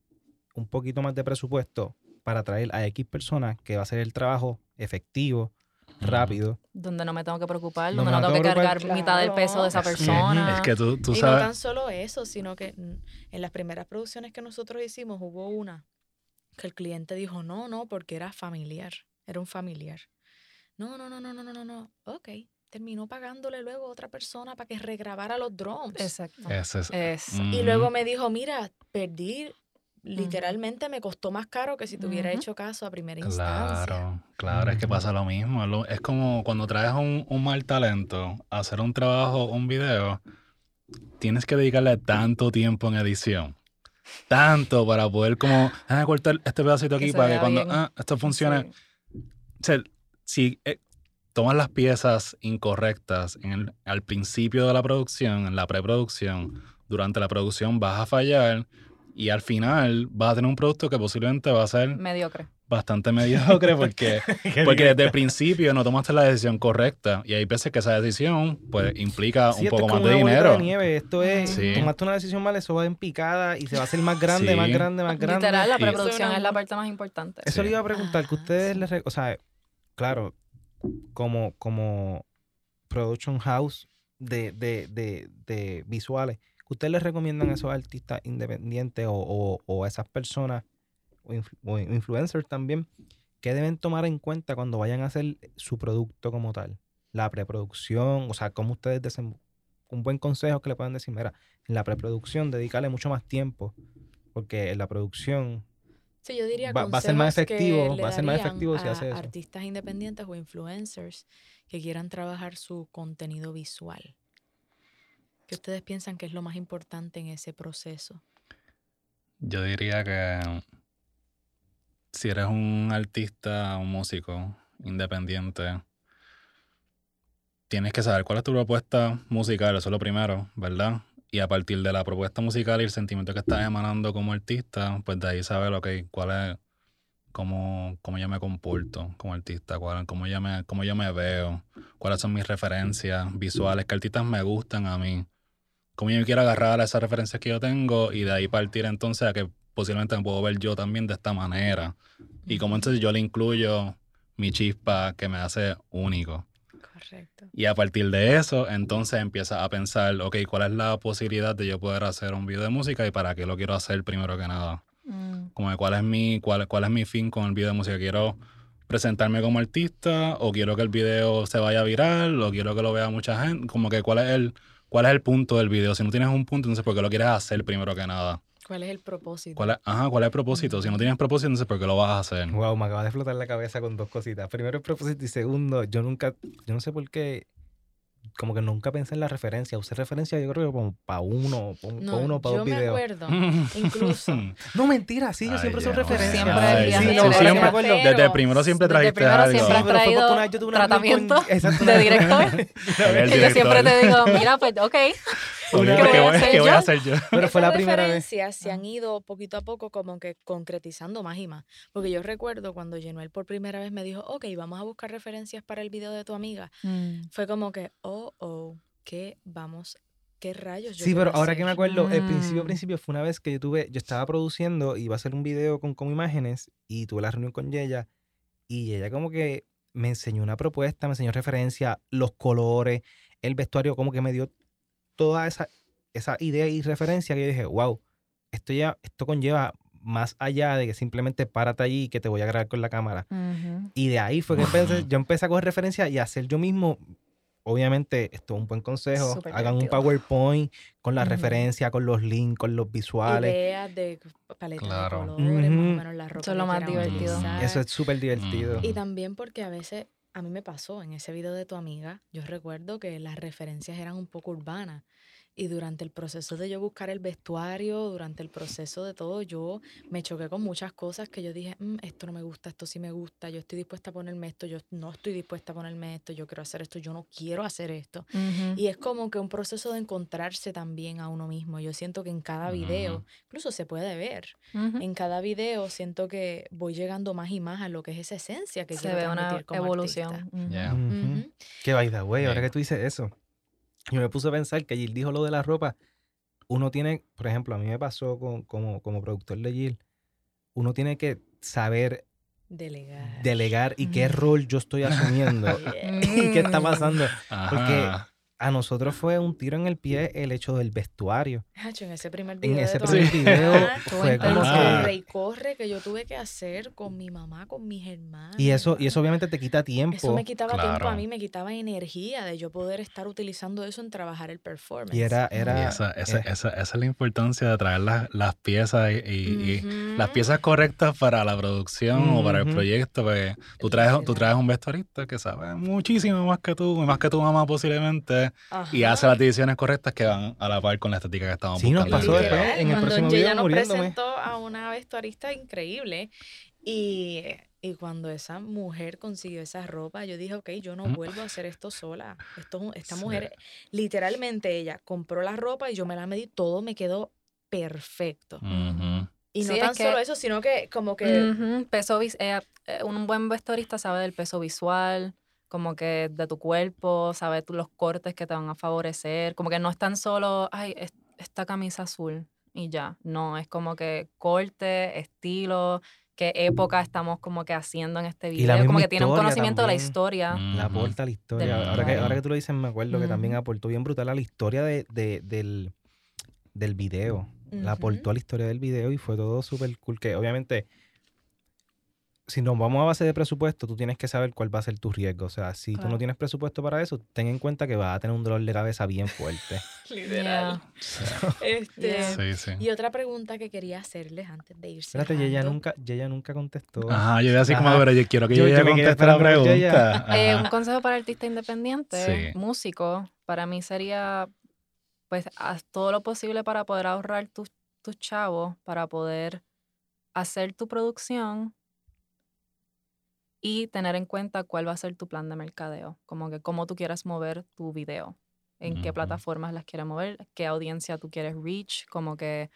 un poquito más de presupuesto para traer a X personas que va a hacer el trabajo efectivo rápido. Donde no me tengo que preocupar, Donde donde no no tengo que tengo que cargar preocupar. mitad del peso de esa Claro. persona. Es que tú, tú y no sabes. tan solo eso, sino que mm, en las primeras producciones que nosotros hicimos hubo una que el cliente dijo, no, no, porque era familiar, era un familiar. No, no, no, no, no, no, no, no. Ok, terminó pagándole luego a otra persona para que regrabara los drums. Exacto. Es. Es, Y Ujú. luego me dijo, mira, perdí, literalmente me costó más caro que si te hubiera hecho caso a primera instancia. Claro, claro, es que pasa lo mismo. es como cuando traes un, un mal talento a hacer un trabajo, un video, tienes que dedicarle tanto tiempo en edición. Tanto para poder como, ah, cortar este pedacito aquí para que cuando ah, esto funcione. sí. O sea, si eh, tomas las piezas incorrectas en el- al principio de la producción, en la preproducción, durante la producción vas a fallar y al final vas a tener un producto que posiblemente va a ser mediocre. bastante *laughs* mediocre porque, porque desde el principio no tomaste la decisión correcta y hay veces que esa decisión pues implica Sí, un poco es más como de una dinero. de nieve. Esto es, Sí. tomaste una decisión mal, eso va en picada y se va a hacer más grande, Sí. más grande, más grande. Literal, la preproducción es la parte más importante. Eso le iba a preguntar, que ustedes sí. les... O sea, claro, como, como production house de, de, de, de visuales, ustedes les recomiendan a esos artistas independientes o, o, o a esas personas o, influ- o influencers también, que deben tomar en cuenta cuando vayan a hacer su producto como tal? La preproducción, o sea, cómo ustedes un buen consejo que le puedan decir, mira, en la preproducción dedicarle mucho más tiempo, porque en la producción Sí, yo diría Va- va a ser más efectivo, va a ser más efectivo si hace eso. Artistas independientes o influencers que quieran trabajar su contenido visual. ¿Qué ustedes piensan que es lo más importante en ese proceso? Yo diría que si eres un artista, un músico independiente, tienes que saber cuál es tu propuesta musical, eso es lo primero, ¿verdad? Y a partir de la propuesta musical y el sentimiento que estás emanando como artista, pues de ahí saber, ok, cuál es, cómo, cómo yo me comporto como artista, cuál, cómo, yo me, cómo yo me veo, cuáles son mis referencias visuales, qué artistas me gustan a mí, cómo yo me quiero agarrar a esas referencias que yo tengo y de ahí partir entonces a que posiblemente me puedo ver yo también de esta manera. Y cómo entonces yo le incluyo mi chispa que me hace único. Correcto. Y a partir de eso, entonces empiezas a pensar, ok, ¿cuál es la posibilidad de yo poder hacer un video de música y para qué lo quiero hacer primero que nada? Mm, Como de cuál es mi, cuál, cuál es mi fin con el video de música. ¿Quiero presentarme como artista o quiero que el video se vaya viral o quiero que lo vea mucha gente? Como que cuál es el, cuál es el punto del video. Si no tienes un punto, entonces ¿por qué lo quieres hacer primero que nada? ¿Cuál es el propósito? ¿Cuál es, ajá, ¿cuál es el propósito? Si no tienes propósito, entonces ¿por qué lo vas a hacer? Wow, me acaba de explotar la cabeza con dos cositas. Primero el propósito y segundo, yo nunca, yo no sé por qué, como que nunca pensé en la referencia. Usé referencia yo creo que como para uno, para No, uno, para yo dos me videos. acuerdo, *laughs* incluso. No, mentira, sí, yo Ay, siempre uso Dios. referencia. Siempre sí, de siempre- referencia. Desde el primero siempre Desde trajiste primero algo. siempre Sí, has pero fue traído una yo tuve una tratamiento *laughs* con- de director. *laughs* Y yo siempre te digo, mira, pues, ok. Obviamente, ¿Qué ¿qué voy a hacer qué voy a yo? hacer yo? *laughs* Pero fue la primera vez. referencias se han ido poquito a poco como que concretizando más y más. Porque yo recuerdo cuando Genuel por primera vez me dijo, ok, vamos a buscar referencias para el video de tu amiga. Mm, Fue como que, oh, oh, ¿qué vamos? ¿Qué rayos? yo Sí, pero ahora que me hacer? acuerdo, el principio, Mm. principio fue una vez que yo tuve, yo estaba produciendo, iba a hacer un video con, con imágenes y tuve la reunión con ella y ella como que me enseñó una propuesta, me enseñó referencia, los colores, el vestuario, como que me dio toda esa, esa idea y referencia que yo dije, wow, esto ya, esto conlleva más allá de que simplemente párate allí y que te voy a grabar con la cámara. ujú. Y de ahí fue que empecé- yo empecé a coger referencia y a hacer yo mismo. Obviamente, esto es un buen consejo. Súper Hagan un divertido. PowerPoint con la Ujú. referencia, con los links, con los visuales. Ideas de paletas Claro. de colores, más o menos la ropa Eso es lo más divertido. Eso es súper divertido. Y también porque a veces, a mí me pasó en ese video de tu amiga, yo recuerdo que las referencias eran un poco urbanas. Y durante el proceso de yo buscar el vestuario, durante el proceso de todo, yo me choqué con muchas cosas que yo dije, "Mm, esto no me gusta, esto sí me gusta, yo estoy dispuesta a ponerme esto, yo no estoy dispuesta a ponerme esto, yo quiero hacer esto, yo no quiero hacer esto. Y es como que un proceso de encontrarse también a uno mismo. Yo siento que en cada video, incluso se puede ver, en cada video siento que voy llegando más y más a lo que es esa esencia que Se quiero ve una transmitir como evolución. Yeah. Que by the way, ahora que tú dices eso, yo me puse a pensar que Jill dijo lo de la ropa. Uno tiene, por ejemplo, a mí me pasó con- como, como productor de Jill, uno tiene que saber Delegar. delegar y qué rol yo estoy asumiendo *laughs* Yeah. y qué está pasando. Porque. A nosotros fue un tiro en el pie el hecho del vestuario. En ese primer En video. de ese primer video Estuvo fue como Ah. que... y corre que yo tuve que hacer con mi mamá, con mis hermanos. Y eso, y eso obviamente te quita Eso tiempo. me quitaba tiempo a mí, me quitaba energía de yo poder estar utilizando eso en trabajar el performance. Y era, Y era, esa, esa, eh, esa, esa es la importancia de traer las, las piezas y, y- las piezas correctas para la producción o para el proyecto. Porque tú traes, tú traes un vestuarista que sabe muchísimo más que tú, y más que tu mamá posiblemente, y Ajá. hace las decisiones correctas que van a la par con la estética que estamos Sí, nos buscando. pasó en el después, en el cuando próximo Yeya video nos muriéndome. presentó a una vestuarista increíble y, y cuando esa mujer consiguió esa ropa, yo dije, ok, yo no Mm. vuelvo a hacer esto sola. Esto, esta Sí. mujer, literalmente ella compró la ropa y yo me la medí, todo me quedó perfecto. Ujú. Y no Sí, es tan que- solo eso, sino que como que... Ujú, peso vis- eh, eh, un buen vestuarista sabe del peso visual, como que de tu cuerpo, sabe tú los cortes que te van a favorecer, como que no es tan solo, ay, es- esta camisa azul y ya, no, es como que corte, estilo, qué época estamos como que haciendo en este Y la video, como que tiene un conocimiento de la también. historia. la Ujú. aporta a la historia. Ahora que, ahora que tú lo dices, me acuerdo que también aportó bien brutal a la historia de, de- del, del video. La Ujú. aportó a la historia del video y fue todo súper cool. Que obviamente, si nos vamos a base de presupuesto, tú tienes que saber cuál va a ser tu riesgo. O sea, si tú no tienes presupuesto para eso, ten en cuenta que vas a tener un dolor de cabeza bien fuerte. *laughs* Literal. *laughs* Este, Yeah. Sí, sí. Y otra pregunta que quería hacerles antes de irse. Espérate, Yeya nunca, Yeya nunca contestó. Ajá, yo así como, Ajá. pero yo quiero que Yo- ella yo quedé conteste la pregunta. *laughs* Eh, un consejo para artista independiente, Sí. músico, para mí sería, pues, haz todo lo posible para poder ahorrar tus, tus chavos, para poder hacer tu producción y tener en cuenta cuál va a ser tu plan de mercadeo, como que cómo tú quieras mover tu video, en qué plataformas las quieres mover, qué audiencia tú quieres reach, como que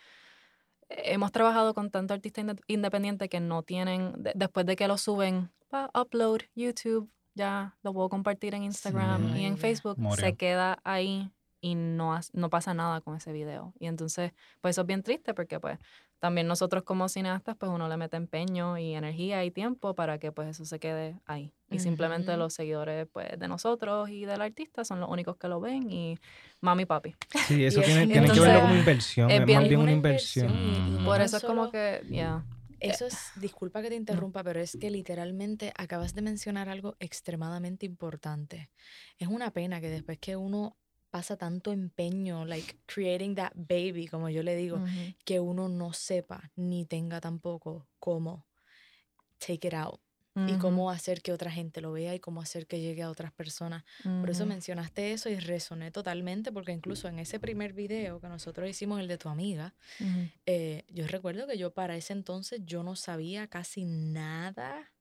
hemos trabajado con tanto artista inde- independiente que no tienen, de- después de que lo suben, upload, YouTube, ya lo puedo compartir en Instagram y en. Facebook, Murió. se queda ahí y no, no pasa nada con ese video. Y entonces, pues eso es bien triste porque pues también nosotros como cineastas, pues uno le mete empeño y energía y tiempo para que pues eso se quede ahí. Y simplemente los seguidores pues de nosotros y del artista son los únicos que lo ven y mami papi. Sí, *laughs* eso Y tiene, es- tiene que verlo como inversión. es bien- más bien una inversión. inversión y- y Ujú. no Por eso es como que, ya. Eso es, disculpa que te interrumpa, pero es que literalmente acabas de mencionar algo extremadamente importante. Es una pena que después que uno pasa tanto empeño, like creating that baby, como yo le digo, que uno no sepa ni tenga tampoco cómo take it out y cómo hacer que otra gente lo vea y cómo hacer que llegue a otras personas. Por eso mencionaste eso y resoné totalmente porque incluso en ese primer video que nosotros hicimos, el de tu amiga, eh, yo recuerdo que yo para ese entonces yo no sabía casi nada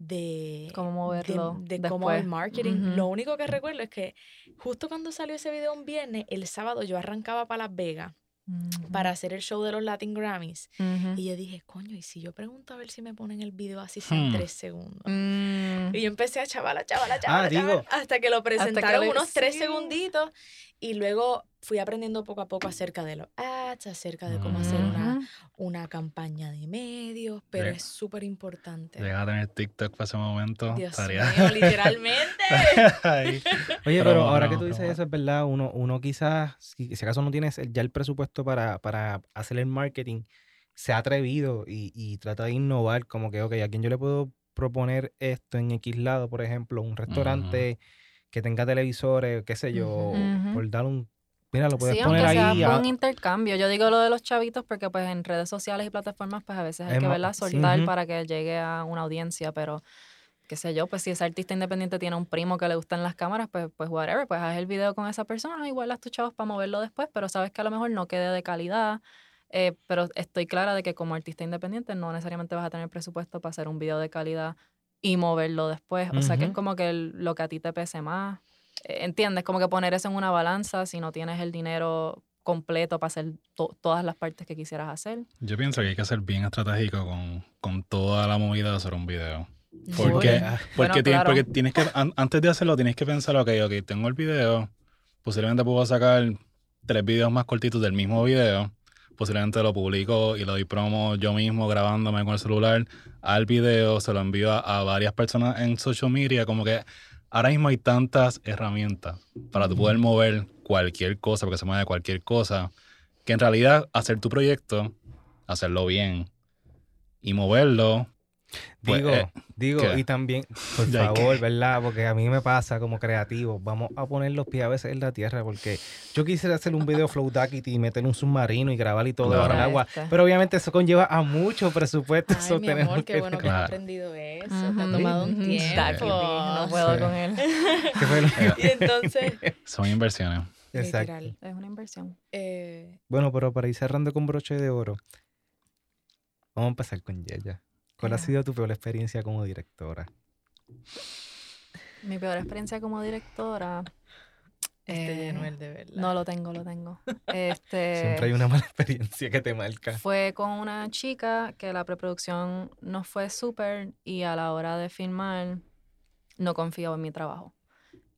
de Cómo de- moverlo de, cómo el marketing. Ujú. Lo único que recuerdo es que justo cuando salió ese video un viernes, el sábado yo arrancaba para Las Vegas Ujú. para hacer el show de los Latin Grammys Ujú. y yo dije, coño, y si yo pregunto a ver si me ponen el video así en Hmm. tres segundos. Mm. Y yo empecé a chavala, chavala, chavala, digo, chavala, hasta que lo presentaron le- unos tres sí. segunditos y luego fui aprendiendo poco a poco acerca de los ads, acerca de cómo hacer una. Una campaña de medios, pero Llega- es súper importante. Llega a tener TikTok para ese momento. Dios estaría mío, literalmente. *laughs* Oye, Pero ahora que tú dices eso, es verdad, uno, uno quizás, si, si acaso no tienes ya el presupuesto para, para hacer el marketing, se ha atrevido y, y trata de innovar, como que, ok, ¿a quién yo le puedo proponer esto en X lado, por ejemplo, un restaurante que tenga televisores, qué sé yo, Ujú. por dar un... Mira, lo puedes Sí, poner aunque sea ahí. por a- un intercambio. Yo digo lo de los chavitos porque pues en redes sociales y plataformas pues a veces hay Es que verla sí. soltar para que llegue a una audiencia, pero qué sé yo, pues si ese artista independiente tiene un primo que le gustan las cámaras, pues, pues whatever, pues haz el video con esa persona, igual haz tus chavos para moverlo después, pero sabes que a lo mejor no quede de calidad. eh, pero estoy clara de que como artista independiente no necesariamente vas a tener presupuesto para hacer un video de calidad y moverlo después. O sea que es como que lo que a ti te pese más. ¿Entiendes? Como que poner eso en una balanza si no tienes el dinero completo para hacer to- todas las partes que quisieras hacer. Yo pienso que hay que ser bien estratégico con, con toda la movida de hacer un video. Porque. Ah, porque, Bueno, tienes, claro. porque tienes que, an- antes de hacerlo, tienes que pensar, ok, ok, tengo el video, posiblemente puedo sacar tres videos más cortitos del mismo video, posiblemente lo publico y lo doy promo yo mismo grabándome con el celular al video, se lo envío a, a varias personas en social media, como que ahora mismo hay tantas herramientas para tú poder mover cualquier cosa, porque se mueve cualquier cosa, que en realidad hacer tu proyecto, hacerlo bien y moverlo, pues, Digo, eh, digo, ¿qué? y también, por ¿qué? favor, ¿verdad? Porque a mí me pasa como creativo, vamos a poner los pies a veces en la tierra, porque yo quisiera hacer un video Flow Duckity y meter un submarino y grabar y todo Claro. bajo el agua, pero obviamente eso conlleva a mucho presupuesto. Ay, eso mi tenemos amor, qué que- bueno que has aprendido eso. Te ha tomado un tiempo. No puedo Sí. con él. que fue lo- *laughs* Y entonces, *laughs* son inversiones. Exacto. literal. Es una inversión. eh, Bueno, pero para ir cerrando con broche de oro, vamos a empezar con Yeya. ¿Cuál ha sido tu peor experiencia como directora? Mi peor experiencia como directora. este eh, de verdad. no lo tengo, lo tengo. Este, *laughs* Siempre hay una mala experiencia que te marca. Fue con una chica que la preproducción no fue súper y a la hora de filmar no confiaba en mi trabajo.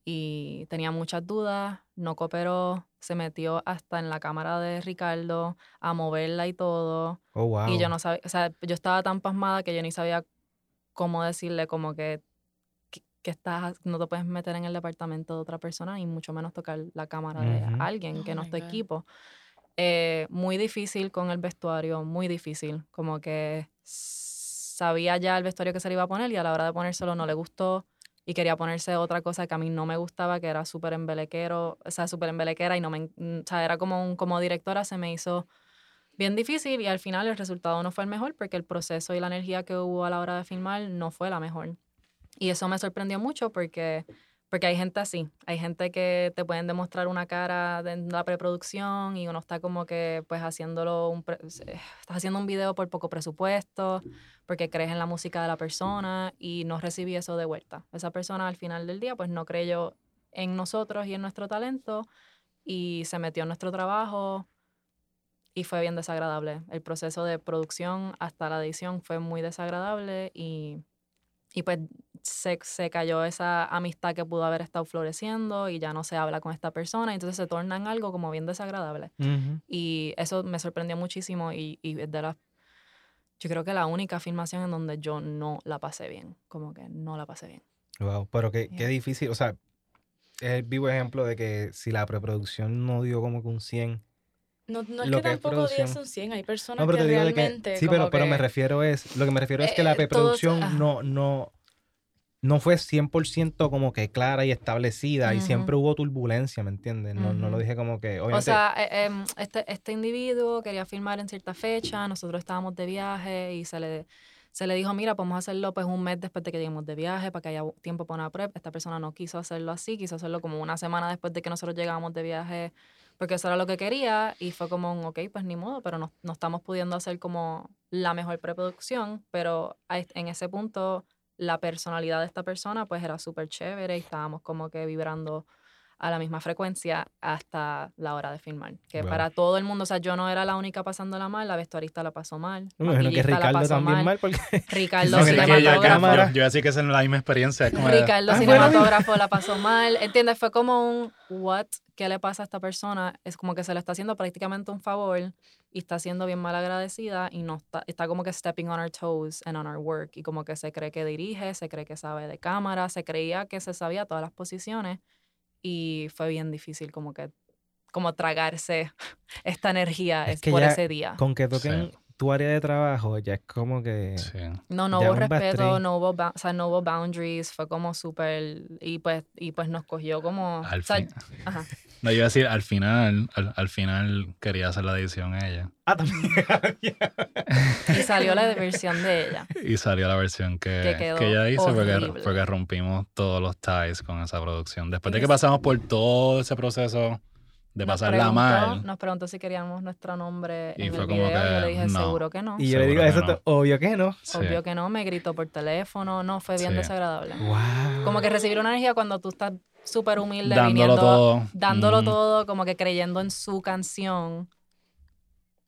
Y tenía muchas dudas, no cooperó, se metió hasta en la cámara de Ricardo a moverla y todo. Oh, wow. Y yo no sabía, o sea, yo estaba tan pasmada que yo ni sabía cómo decirle como que, que, que estás, no te puedes meter en el departamento de otra persona y mucho menos tocar la cámara de alguien Oh que no my es tu God. equipo. Eh, muy difícil con el vestuario, muy difícil. Como que sabía ya el vestuario que se le iba a poner y a la hora de ponérselo no le gustó y quería ponerse otra cosa que a mí no me gustaba, que era súper embelequero, o sea, súper embelequera y no me, mm, o sea, era como un, como directora se me hizo bien difícil y al final el resultado no fue el mejor porque el proceso y la energía que hubo a la hora de filmar no fue la mejor. Y eso me sorprendió mucho porque, porque hay gente así, hay gente que te pueden demostrar una cara de la preproducción y uno está como que pues haciéndolo, un pre- estás haciendo un video por poco presupuesto porque crees en la música de la persona y no recibí eso de vuelta. Esa persona al final del día pues no creyó en nosotros y en nuestro talento y se metió en nuestro trabajo y fue bien desagradable. El proceso de producción hasta la edición fue muy desagradable y, y pues se, se cayó esa amistad que pudo haber estado floreciendo y ya no se habla con esta persona, y entonces se torna en algo como bien desagradable. Ujú. Y eso me sorprendió muchísimo y, y es de las, yo creo que la única filmación en donde yo no la pasé bien, como que no la pasé bien. Wow, pero qué, qué Yeah. difícil. O sea, es el vivo ejemplo de que si la preproducción no dio como que un 100. No, no es Lo que que es tampoco. 10 son 100. Hay personas No, pero que te digo de que. realmente. Sí, pero, pero me refiero es. Lo que me refiero es que Eh, la eh, todos- preproducción ajá. no, no, no fue 100% como que clara y establecida y siempre hubo turbulencia, ¿me entiendes? No, no lo dije como que. O Obviamente, sea, eh, em, este, este individuo quería filmar en cierta fecha, nosotros estábamos de viaje y se le, se le dijo, mira, podemos hacerlo pues un mes después de que lleguemos de viaje para que haya tiempo para una prep. Esta persona no quiso hacerlo así, quiso hacerlo como una semana después de que nosotros llegábamos de viaje porque eso era lo que quería y fue como un, ok, pues ni modo, pero no, no estamos pudiendo hacer como la mejor preproducción, pero en ese punto la personalidad de esta persona pues era súper chévere y estábamos como que vibrando a la misma frecuencia hasta la hora de filmar. Que Wow. para todo el mundo, o sea, yo no era la única pasándola mal, la vestuarista la pasó mal. me imagino que la Ricardo pasó también mal, porque. *laughs* Ricardo No, cinematógrafo. yo, yo así que es la misma experiencia. como Ricardo Ah, cinematógrafo la pasó mal. ¿Entiendes? Fue como un what, ¿qué le pasa a esta persona? Es como que se le está haciendo prácticamente un favor y está siendo bien mal agradecida y no está, está como que stepping on our toes and on our work y como que se cree que dirige, se cree que sabe de cámara, se creía que se sabía todas las posiciones y fue bien difícil como que como tragarse *laughs* esta energía Es es que por ya ese día. Con que toquen tu área de trabajo, ya es como que. Sí. No, no hubo respeto, no hubo, ba- o sea, no hubo boundaries, fue como súper, y pues, y pues nos cogió como, Al o sea, fin. ajá. No, yo iba a decir, al final, al, al final quería hacer la edición ella. Ah, también. *laughs* y salió la versión de ella. Y salió la versión que, Que que ella hizo porque, porque rompimos todos los ties con esa producción. Después de que pasamos por todo ese proceso de Nos pasarla preguntó- mal. Nos preguntó si queríamos nuestro nombre Y en fue el como video, yo que le dije no. seguro que no. Y yo le digo, eso no. obvio que no. Sí. Obvio que no, me gritó por teléfono, no, fue bien Sí. desagradable. Wow. Como que recibir una energía cuando tú estás súper humilde, Dándolo viniendo, todo. dándolo todo, como que creyendo en su canción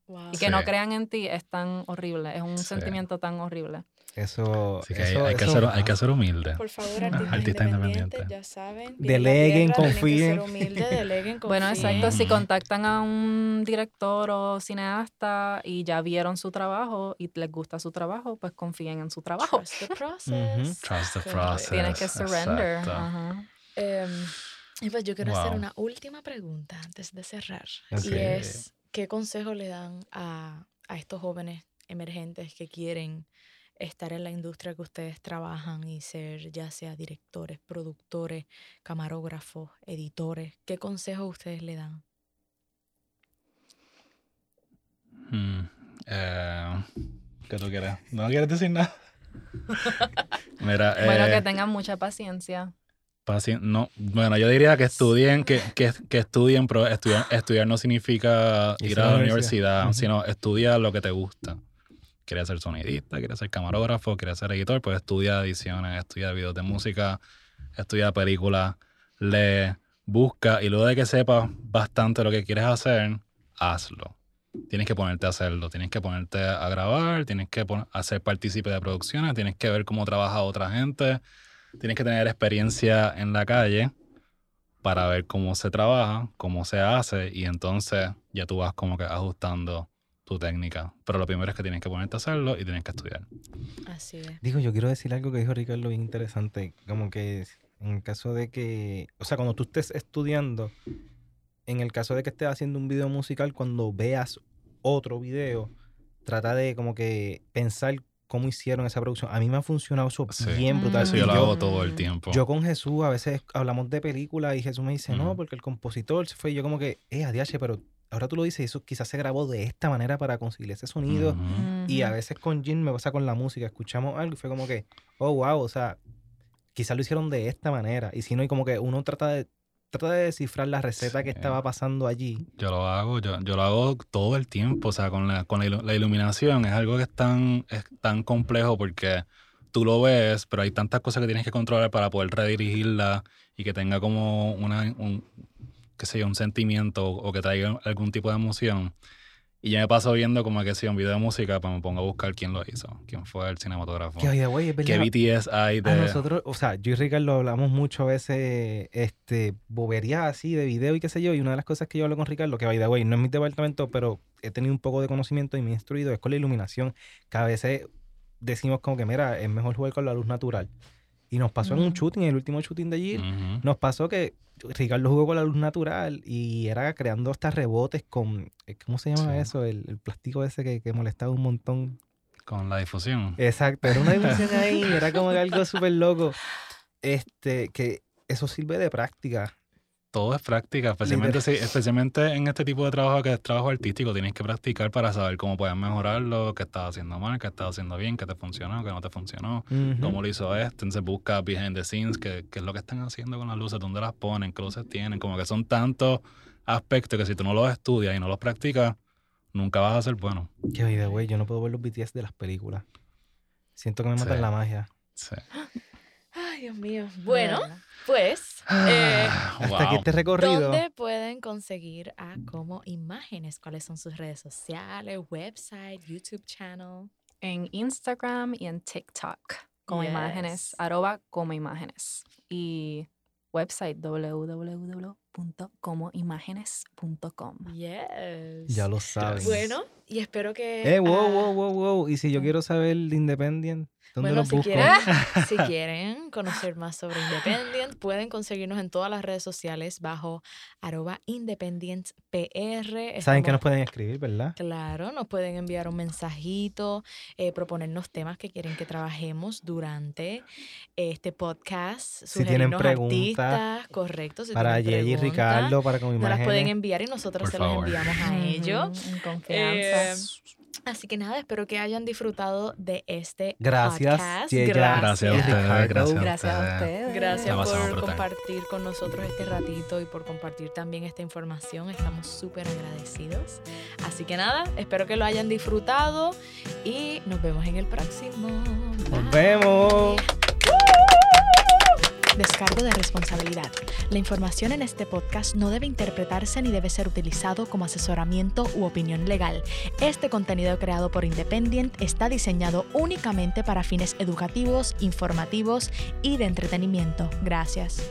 Wow. Y que no crean en ti es tan horrible, es un Sí. sentimiento tan horrible. Eso, Así que hay, eso- hay que eso- ser, hay que ser humilde. Por favor, artistas, *laughs* Artistas independientes, independientes. ya saben. Deleguen, confíen. Tienen que ser humildes, deleguen, *laughs* Bueno, exacto, si contactan a un director o cineasta y ya vieron su trabajo y les gusta su trabajo, pues confíen en su trabajo. Trust the process. Trust the process. Tienes que surrender. Ajá. Em, y pues yo quiero hacer una última pregunta antes de cerrar. Y es, ¿qué consejo le dan a, a estos jóvenes emergentes que quieren estar en la industria que ustedes trabajan y ser ya sea directores, productores, camarógrafos, editores? ¿Qué consejos ustedes le dan? Hmm, eh, ¿Qué tú quieres? ¿No quieres decir nada? *laughs* Mira, *laughs* Bueno, eh, que tengan mucha paciencia. paci- no, bueno, yo diría que estudien, que, que, que estudien, pero estudiar, estudiar no significa ir a la universidad. sino estudia lo que te gusta. Quieres ser sonidista, quieres ser camarógrafo, quieres ser editor, pues estudia ediciones, estudia videos de música, estudia películas, lee, busca y luego de que sepas bastante lo que quieres hacer, hazlo. Tienes que ponerte a hacerlo, tienes que ponerte a grabar, tienes que hacer partícipe de producciones, tienes que ver cómo trabaja otra gente, tienes que tener experiencia en la calle para ver cómo se trabaja, cómo se hace y entonces ya tú vas como que ajustando tu técnica. Pero lo primero es que tienes que ponerte a hacerlo y tienes que estudiar. Así es. Digo, yo quiero decir algo que dijo Ricardo bien interesante. Como que en el caso de que, o sea, cuando tú estés estudiando, en el caso de que estés haciendo un video musical, cuando veas otro video, trata de como que pensar cómo hicieron esa producción. A mí me ha funcionado eso Sí. bien brutal. Eso Y yo lo hago todo el tiempo. Yo con Jesús a veces hablamos de películas y Jesús me dice, no, porque el compositor se fue. Y yo como que, eh, adiache, pero ahora tú lo dices, eso quizás se grabó de esta manera para conseguir ese sonido. Y a veces con Jin me pasa con la música, escuchamos algo y fue como que, oh, wow, o sea, quizás lo hicieron de esta manera. Y si no, y como que uno trata de, trata de descifrar la receta que estaba pasando allí. Yo lo hago, yo, yo lo hago todo el tiempo, o sea, con la, con la, ilu- la iluminación es algo que es tan, es tan complejo porque tú lo ves, pero hay tantas cosas que tienes que controlar para poder redirigirla y que tenga como una, un, qué sé yo, un sentimiento o, que traiga algún tipo de emoción. Y yo me paso viendo como que si un video de música, pues me pongo a buscar quién lo hizo, quién fue el cinematógrafo, Que oye, es qué. BTS hay de... A nosotros, o sea, yo y Ricardo hablamos mucho a veces, este, boberías así de video y qué sé yo, y una de las cosas que yo hablo con Ricardo, que by the way, no es mi departamento, pero he tenido un poco de conocimiento y me he instruido, es con la iluminación, que a veces decimos como que, mira, es mejor jugar con la luz natural. Y nos pasó en un shooting, el último shooting de allí, nos pasó que Ricardo jugó con la luz natural y era creando hasta rebotes con, eh, ¿cómo se llama Sí. eso? El, el plástico ese que, que molestaba un montón. Con la difusión. Exacto, era una *laughs* dimensión ahí, era como algo súper loco. Este, que eso sirve de práctica. Todo es práctica, especialmente, si- especialmente en este tipo de trabajo que es trabajo artístico. Tienes que practicar para saber cómo puedes mejorarlo, qué estás haciendo mal, qué estás haciendo bien, qué te funcionó, qué no te funcionó, cómo lo hizo este. Entonces busca behind the scenes, qué, qué es lo que están haciendo con las luces, dónde las ponen, qué luces tienen. Como que son tantos aspectos que si tú no los estudias y no los practicas, nunca vas a ser bueno. By the way, yo no puedo ver los BTS de las películas. Siento que me matan Sí. la magia. Sí. Ay, Dios mío. Bueno, pues, eh, Hasta aquí este recorrido. ¿dónde pueden conseguir a Como Imágenes? ¿Cuáles son sus redes sociales, website, YouTube channel? En Instagram y en TikTok como Yes. imágenes, arroba como imágenes. Y website www.comoimágenes.com. Yes. Ya lo saben. Bueno, y espero que... Eh, wow, ah, wow, wow, wow. Y si yo quiero saber de Independent, ¿dónde Bueno, si busco? quieren, *laughs* si quieren conocer más sobre Independent, pueden conseguirnos en todas las redes sociales bajo arroba independientpr. Saben que nos pueden escribir, ¿verdad? Claro, nos pueden enviar un mensajito, eh, proponernos temas que quieren que trabajemos durante este podcast. Si tienen sugerirnos preguntas artistas, correcto. si Para tienen Jay y Ricardo, para con Nos las pueden imágenes. enviar y nosotros Por se las enviamos a ellos. En confianza. Eh, Así que nada, espero que hayan disfrutado de este Gracias, podcast. Yeya. Gracias a ustedes, gracias a Gracias a ustedes. Gracias por brutal. compartir con nosotros este ratito y por compartir también esta información. Estamos súper agradecidos. Así que nada, espero que lo hayan disfrutado y nos vemos en el próximo. Nos Bye. vemos. Descargo de responsabilidad. La información en este podcast no debe interpretarse ni debe ser utilizado como asesoramiento u opinión legal. Este contenido creado por Independent está diseñado únicamente para fines educativos, informativos y de entretenimiento. Gracias.